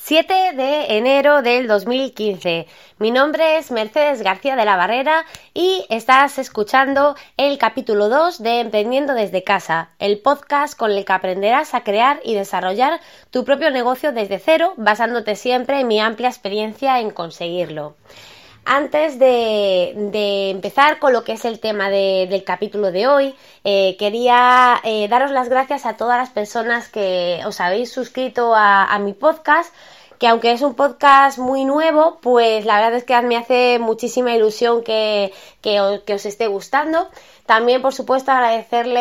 7 de enero del 2015. Mi nombre es Mercedes García de la Barrera y estás escuchando el capítulo 2 de Emprendiendo desde casa, el podcast con el que aprenderás a crear y desarrollar tu propio negocio desde cero, basándote siempre en mi amplia experiencia en conseguirlo. Antes de, empezar con lo que es el tema del capítulo de hoy, eh, quería eh, daros las gracias a todas las personas que os habéis suscrito a mi podcast que aunque es un podcast muy nuevo, pues la verdad es que me hace muchísima ilusión que, os, esté gustando. También, por supuesto, agradecerle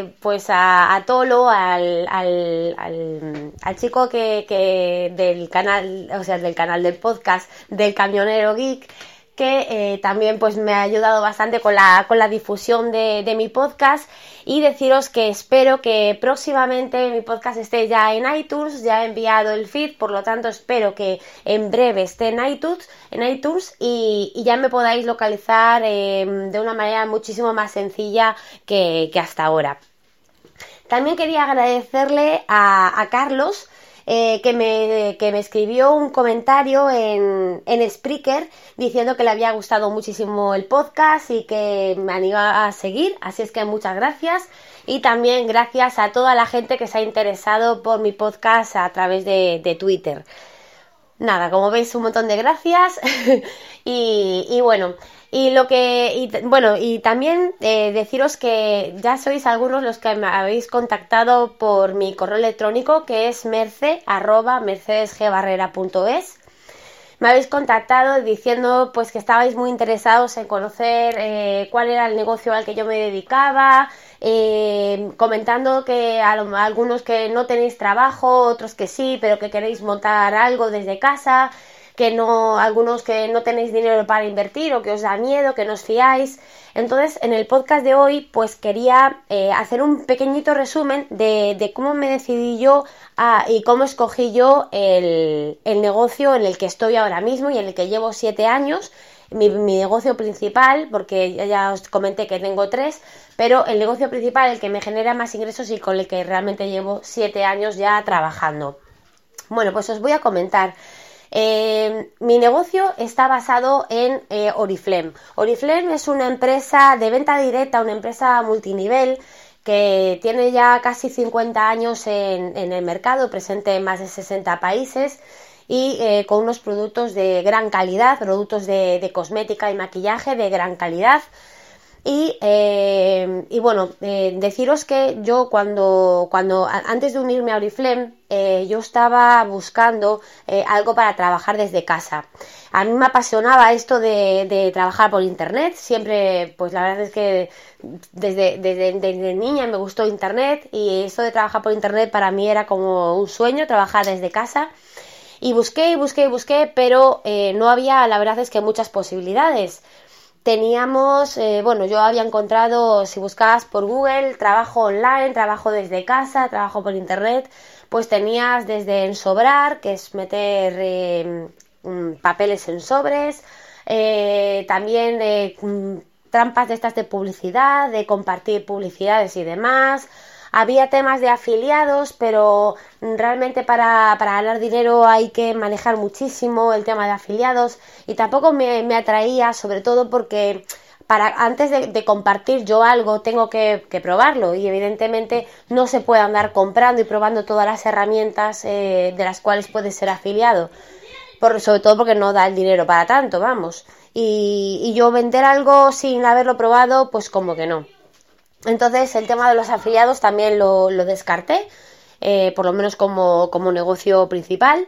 eh, pues a, Tolo, al, al, chico que, del canal, o sea, del canal del podcast del Camionero Geek, que eh, también pues me ha ayudado bastante con la, con la difusión de, mi podcast y deciros que espero que próximamente mi podcast esté ya en iTunes, ya he enviado el feed, por lo tanto espero que en breve esté en iTunes, en iTunes y, ya me podáis localizar em, de una manera muchísimo más sencilla que, hasta ahora. También quería agradecerle a Carlos, eh, que, me, que, me, escribió un comentario en, en Spreaker diciendo que le había gustado muchísimo el podcast y que me anima a seguir. Así es que muchas gracias. Y también gracias a toda la gente que se ha interesado por mi podcast a través de, de Twitter. Nada, como veis, un montón de gracias. y, bueno, y lo que, bueno, y también eh, deciros que ya sois algunos los que me habéis contactado por mi correo electrónico que es merce mercedesgbarrera.es. Me habéis contactado diciendo pues que estabais muy interesados en conocer eh, cuál era el negocio al que yo me dedicaba, eh, comentando que a, algunos que no tenéis trabajo, otros que sí, pero que queréis montar algo desde casa que no, algunos que no tenéis dinero para invertir o que os da miedo, que no os fiáis. Entonces, en el podcast de hoy, pues quería eh, hacer un pequeñito resumen de, cómo me decidí yo y cómo escogí yo el, negocio en el que estoy ahora mismo y en el que llevo siete años. Mi, negocio principal, porque ya os comenté que tengo tres, pero el negocio principal, el que me genera más ingresos y con el que realmente llevo siete años ya trabajando. Bueno, pues os voy a comentar. Eh, mi negocio está basado en eh, Oriflame. Oriflame es una empresa de venta directa, una empresa multinivel que tiene ya casi 50 años en, el mercado, presente en más de 60 países y eh, con unos productos de gran calidad, productos de cosmética y maquillaje de gran calidad. Y, eh, y bueno, eh, deciros que yo cuando, cuando antes de unirme a Oriflame, yo estaba buscando algo para trabajar desde casa. A mí me apasionaba esto de, trabajar por internet. Siempre, pues la verdad es que desde, desde, niña me gustó internet y esto de trabajar por internet para mí era como un sueño, trabajar desde casa. Y busqué y busqué y busqué, pero no había, la verdad es que muchas posibilidades. Teníamos, eh, bueno, yo había encontrado, si buscabas por Google, trabajo online, trabajo desde casa, trabajo por internet, pues tenías desde ensobrar, que es meter eh, mm, papeles en sobres, eh, también mm, trampas de estas de publicidad, de compartir publicidades y demás, había temas de afiliados, pero realmente para, ganar dinero hay que manejar muchísimo el tema de afiliados y tampoco me, atraía, sobre todo porque para antes de, compartir yo algo tengo que, probarlo y evidentemente no se puede andar comprando y probando todas las herramientas eh, de las cuales puedes ser afiliado. Por, sobre todo porque no da el dinero para tanto, vamos. Y, y yo vender algo sin haberlo probado, pues como que no. Entonces el tema de los afiliados también lo, descarté, eh, por lo menos como, como negocio principal.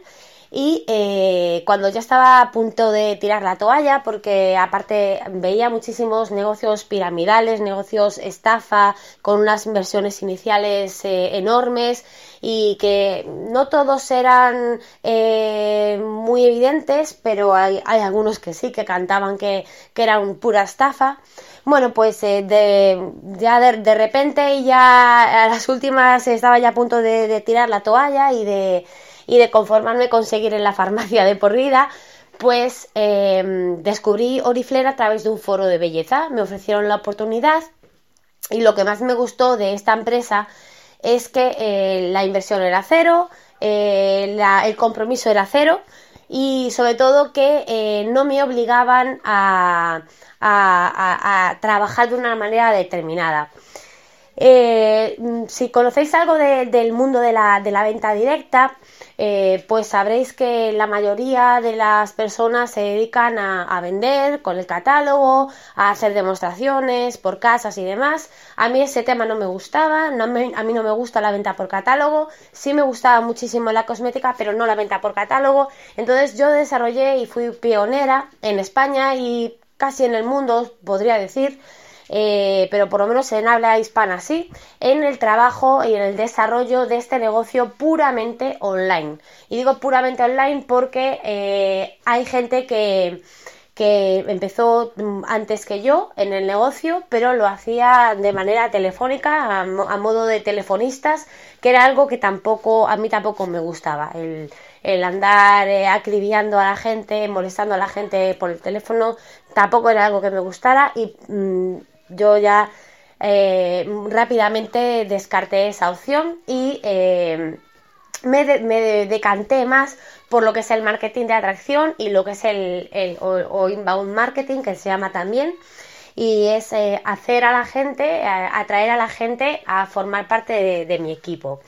Y eh, cuando ya estaba a punto de tirar la toalla, porque aparte veía muchísimos negocios piramidales, negocios estafa, con unas inversiones iniciales eh, enormes y que no todos eran muy evidentes, pero hay, algunos que sí, que cantaban que, que eran pura estafa. Bueno, pues eh, de, ya de, repente ya a las últimas estaba ya a punto de, tirar la toalla y de, y de conformarme con seguir en la farmacia de por vida, pues em, descubrí Oriflame a través de un foro de belleza. Me ofrecieron la oportunidad y lo que más me gustó de esta empresa es que eh, la inversión era cero, eh, el compromiso era cero y sobre todo que eh, no me obligaban a, trabajar de una manera determinada. Eh, si conocéis algo del mundo de la, de la venta directa, eh, pues sabréis que la mayoría de las personas se dedican a, vender con el catálogo, a hacer demostraciones por casas y demás. A mí ese tema no me gustaba, a mí no me gusta la venta por catálogo, sí me gustaba muchísimo la cosmética, pero no la venta por catálogo. Entonces yo desarrollé y fui pionera en España y casi en el mundo, podría decir, eh, pero por lo menos en habla hispana sí, en el trabajo y en el desarrollo de este negocio puramente online. Y digo puramente online porque eh, hay gente que, que empezó mm, antes que yo en el negocio, pero lo hacía de manera telefónica, a, modo de telefonistas, que era algo que tampoco, a mí tampoco me gustaba. El, el andar eh, acribillando a la gente, molestando a la gente por el teléfono, tampoco era algo que me gustara y mm, yo ya eh, rápidamente descarté esa opción y eh, me, decanté más por lo que es el marketing de atracción y lo que es el, o, inbound marketing que se llama también y es eh, hacer a la gente, atraer a la gente a formar parte de, mi equipo.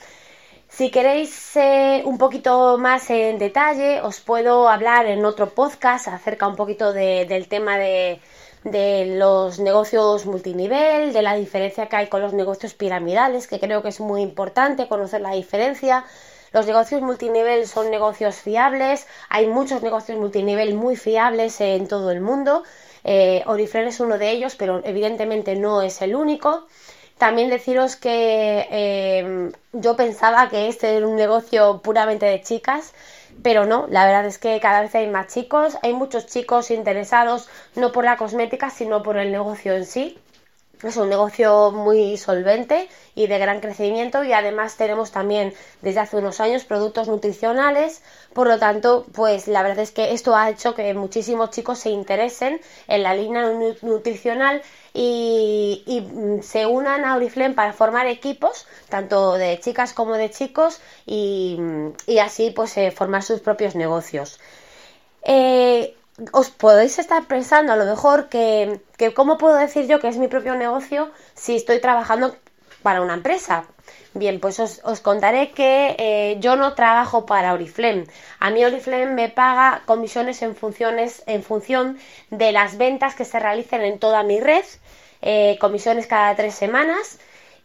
Si queréis un poquito más en detalle, os puedo hablar en otro podcast acerca un poquito del tema de, de los negocios multinivel, de la diferencia que hay con los negocios piramidales, que creo que es muy importante conocer la diferencia. Los negocios multinivel son negocios fiables, hay muchos negocios multinivel muy fiables en todo el mundo. Eh, Oriflame es uno de ellos, pero evidentemente no es el único. También deciros que eh, yo pensaba que este era un negocio puramente de chicas pero no, la verdad es que cada vez hay más chicos, hay muchos chicos interesados no por la cosmética, sino por el negocio en sí. Es un negocio muy solvente y de gran crecimiento y además tenemos también desde hace unos años productos nutricionales. Por lo tanto, pues la verdad es que esto ha hecho que muchísimos chicos se interesen en la línea nutricional y, mm, se unan a Oriflame para formar equipos, tanto de chicas como de chicos, y, así pues eh, formar sus propios negocios. Eh, os podéis estar pensando a lo mejor que, que, cómo puedo decir yo que es mi propio negocio si estoy trabajando para una empresa. Bien, pues os, contaré que eh, yo no trabajo para Oriflame. A mí Oriflame me paga comisiones en, funciones, en función de las ventas que se realicen en toda mi red, eh, comisiones cada tres semanas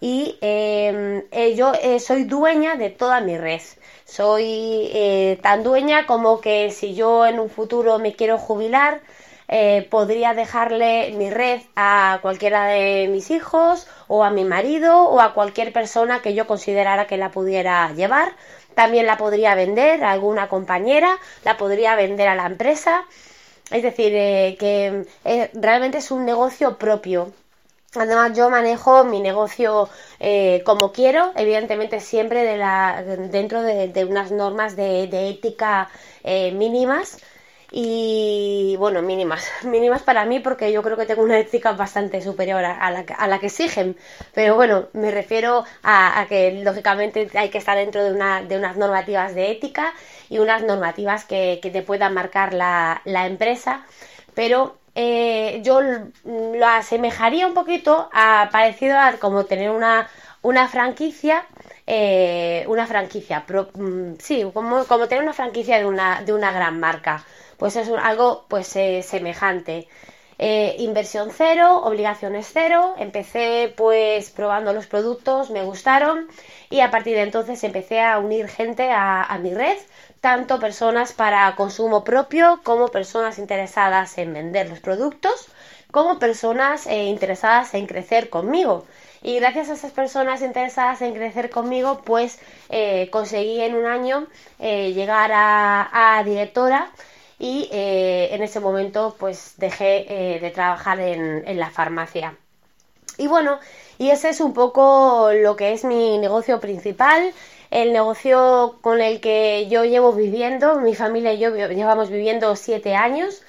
y em, eh, yo soy dueña de toda mi red. Soy tan dueña como que si yo en un futuro me quiero jubilar, eh, podría dejarle mi red a cualquiera de mis hijos o a mi marido o a cualquier persona que yo considerara que la pudiera llevar. También la podría vender a alguna compañera, la podría vender a la empresa. Es decir, eh, que eh, realmente es un negocio propio. Además, yo manejo mi negocio como quiero, evidentemente siempre dentro de, unas normas de, ética mínimas. Y bueno, mínimas, mínimas para mí porque yo creo que tengo una ética bastante superior a la, que exigen, pero bueno, me refiero a, que lógicamente hay que estar dentro de, una, de unas normativas de ética y unas normativas que, te puedan marcar la empresa, pero eh, yo lo asemejaría un poquito a parecido a como tener una, una franquicia eh, una franquicia, mm, sí, como, como tener una franquicia de una, de una gran marca pues es algo pues eh, semejante. Eh, inversión cero, obligaciones cero, empecé pues probando los productos, me gustaron y a partir de entonces empecé a unir gente a, mi red, tanto personas para consumo propio como personas interesadas en vender los productos, como personas eh, interesadas en crecer conmigo. Y gracias a esas personas interesadas en crecer conmigo, pues conseguí en un año llegar a directora y eh, en ese momento pues dejé eh, de trabajar en, la farmacia. Y bueno, y ese es un poco lo que es mi negocio principal, el negocio con el que yo llevo viviendo, mi familia y yo llevamos viviendo siete años.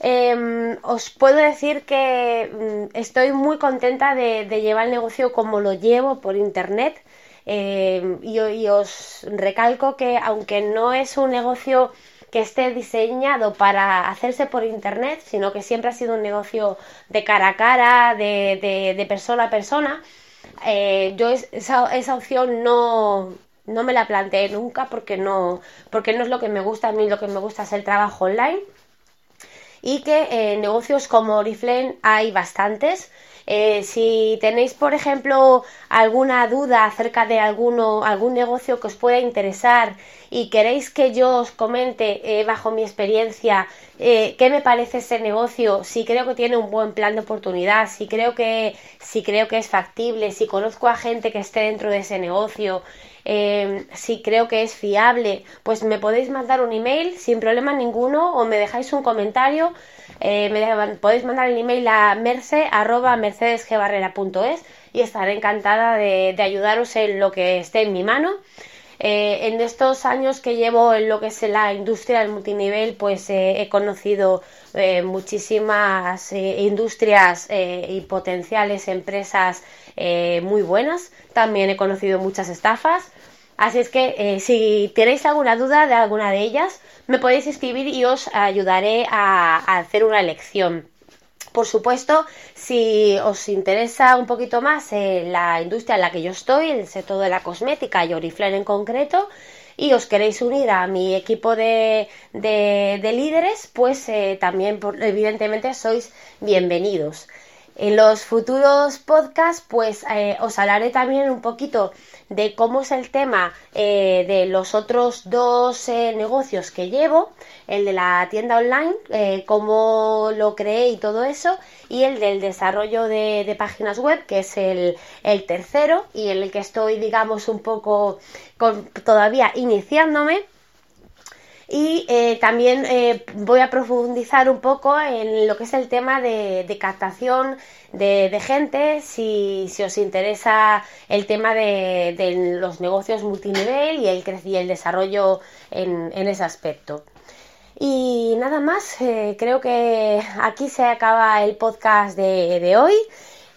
Em, os puedo decir que mm, estoy muy contenta de, llevar el negocio como lo llevo por internet. eh, y, os recalco que aunque no es un negocio que esté diseñado para hacerse por internet, sino que siempre ha sido un negocio de cara a cara, de, persona a persona, eh, yo esa, esa opción no, no me la planteé nunca porque no, porque no es lo que me gusta. A mí lo que me gusta es el trabajo online. Y que en negocios como Oriflame hay bastantes. Eh, si tenéis, por ejemplo, alguna duda acerca de alguno, algún negocio que os pueda interesar y queréis que yo os comente eh, bajo mi experiencia eh, qué me parece ese negocio, si creo que tiene un buen plan de oportunidad, si creo que, si creo que es factible, si conozco a gente que esté dentro de ese negocio, Em, si creo que es fiable, pues me podéis mandar un email sin problema ninguno o me dejáis un comentario. Eh, me podéis mandar el email a merce y estaré encantada de, ayudaros en lo que esté en mi mano. Eh, en estos años que llevo en lo que es la industria del multinivel, pues eh, he conocido muchísimas industrias y potenciales empresas muy buenas. También he conocido muchas estafas. Así es que eh, si tenéis alguna duda de alguna de ellas, me podéis escribir y os ayudaré a, hacer una elección. Por supuesto, si os interesa un poquito más eh, la industria en la que yo estoy, el sector de la cosmética y Oriflame en concreto, y os queréis unir a mi equipo de, líderes, pues eh, también evidentemente sois bienvenidos. En los futuros podcasts, pues eh, os hablaré también un poquito de cómo es el tema eh, de los otros dos eh, negocios que llevo, el de la tienda online, cómo lo creé y todo eso, y el del desarrollo de, páginas web, que es el, tercero y en el que estoy, digamos, un poco todavía iniciándome y eh, también eh, voy a profundizar un poco en lo que es el tema de, captación de, gente, si, os interesa el tema de, los negocios multinivel y el, y el desarrollo en, ese aspecto. Y nada más, eh, creo que aquí se acaba el podcast de hoy.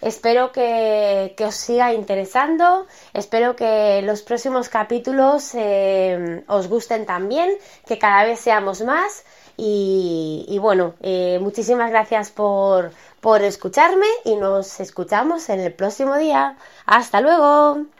Espero que, os siga interesando, espero que los próximos capítulos eh, os gusten también, que cada vez seamos más y, bueno, eh, muchísimas gracias por, por escucharme y nos escuchamos en el próximo día. Hasta luego.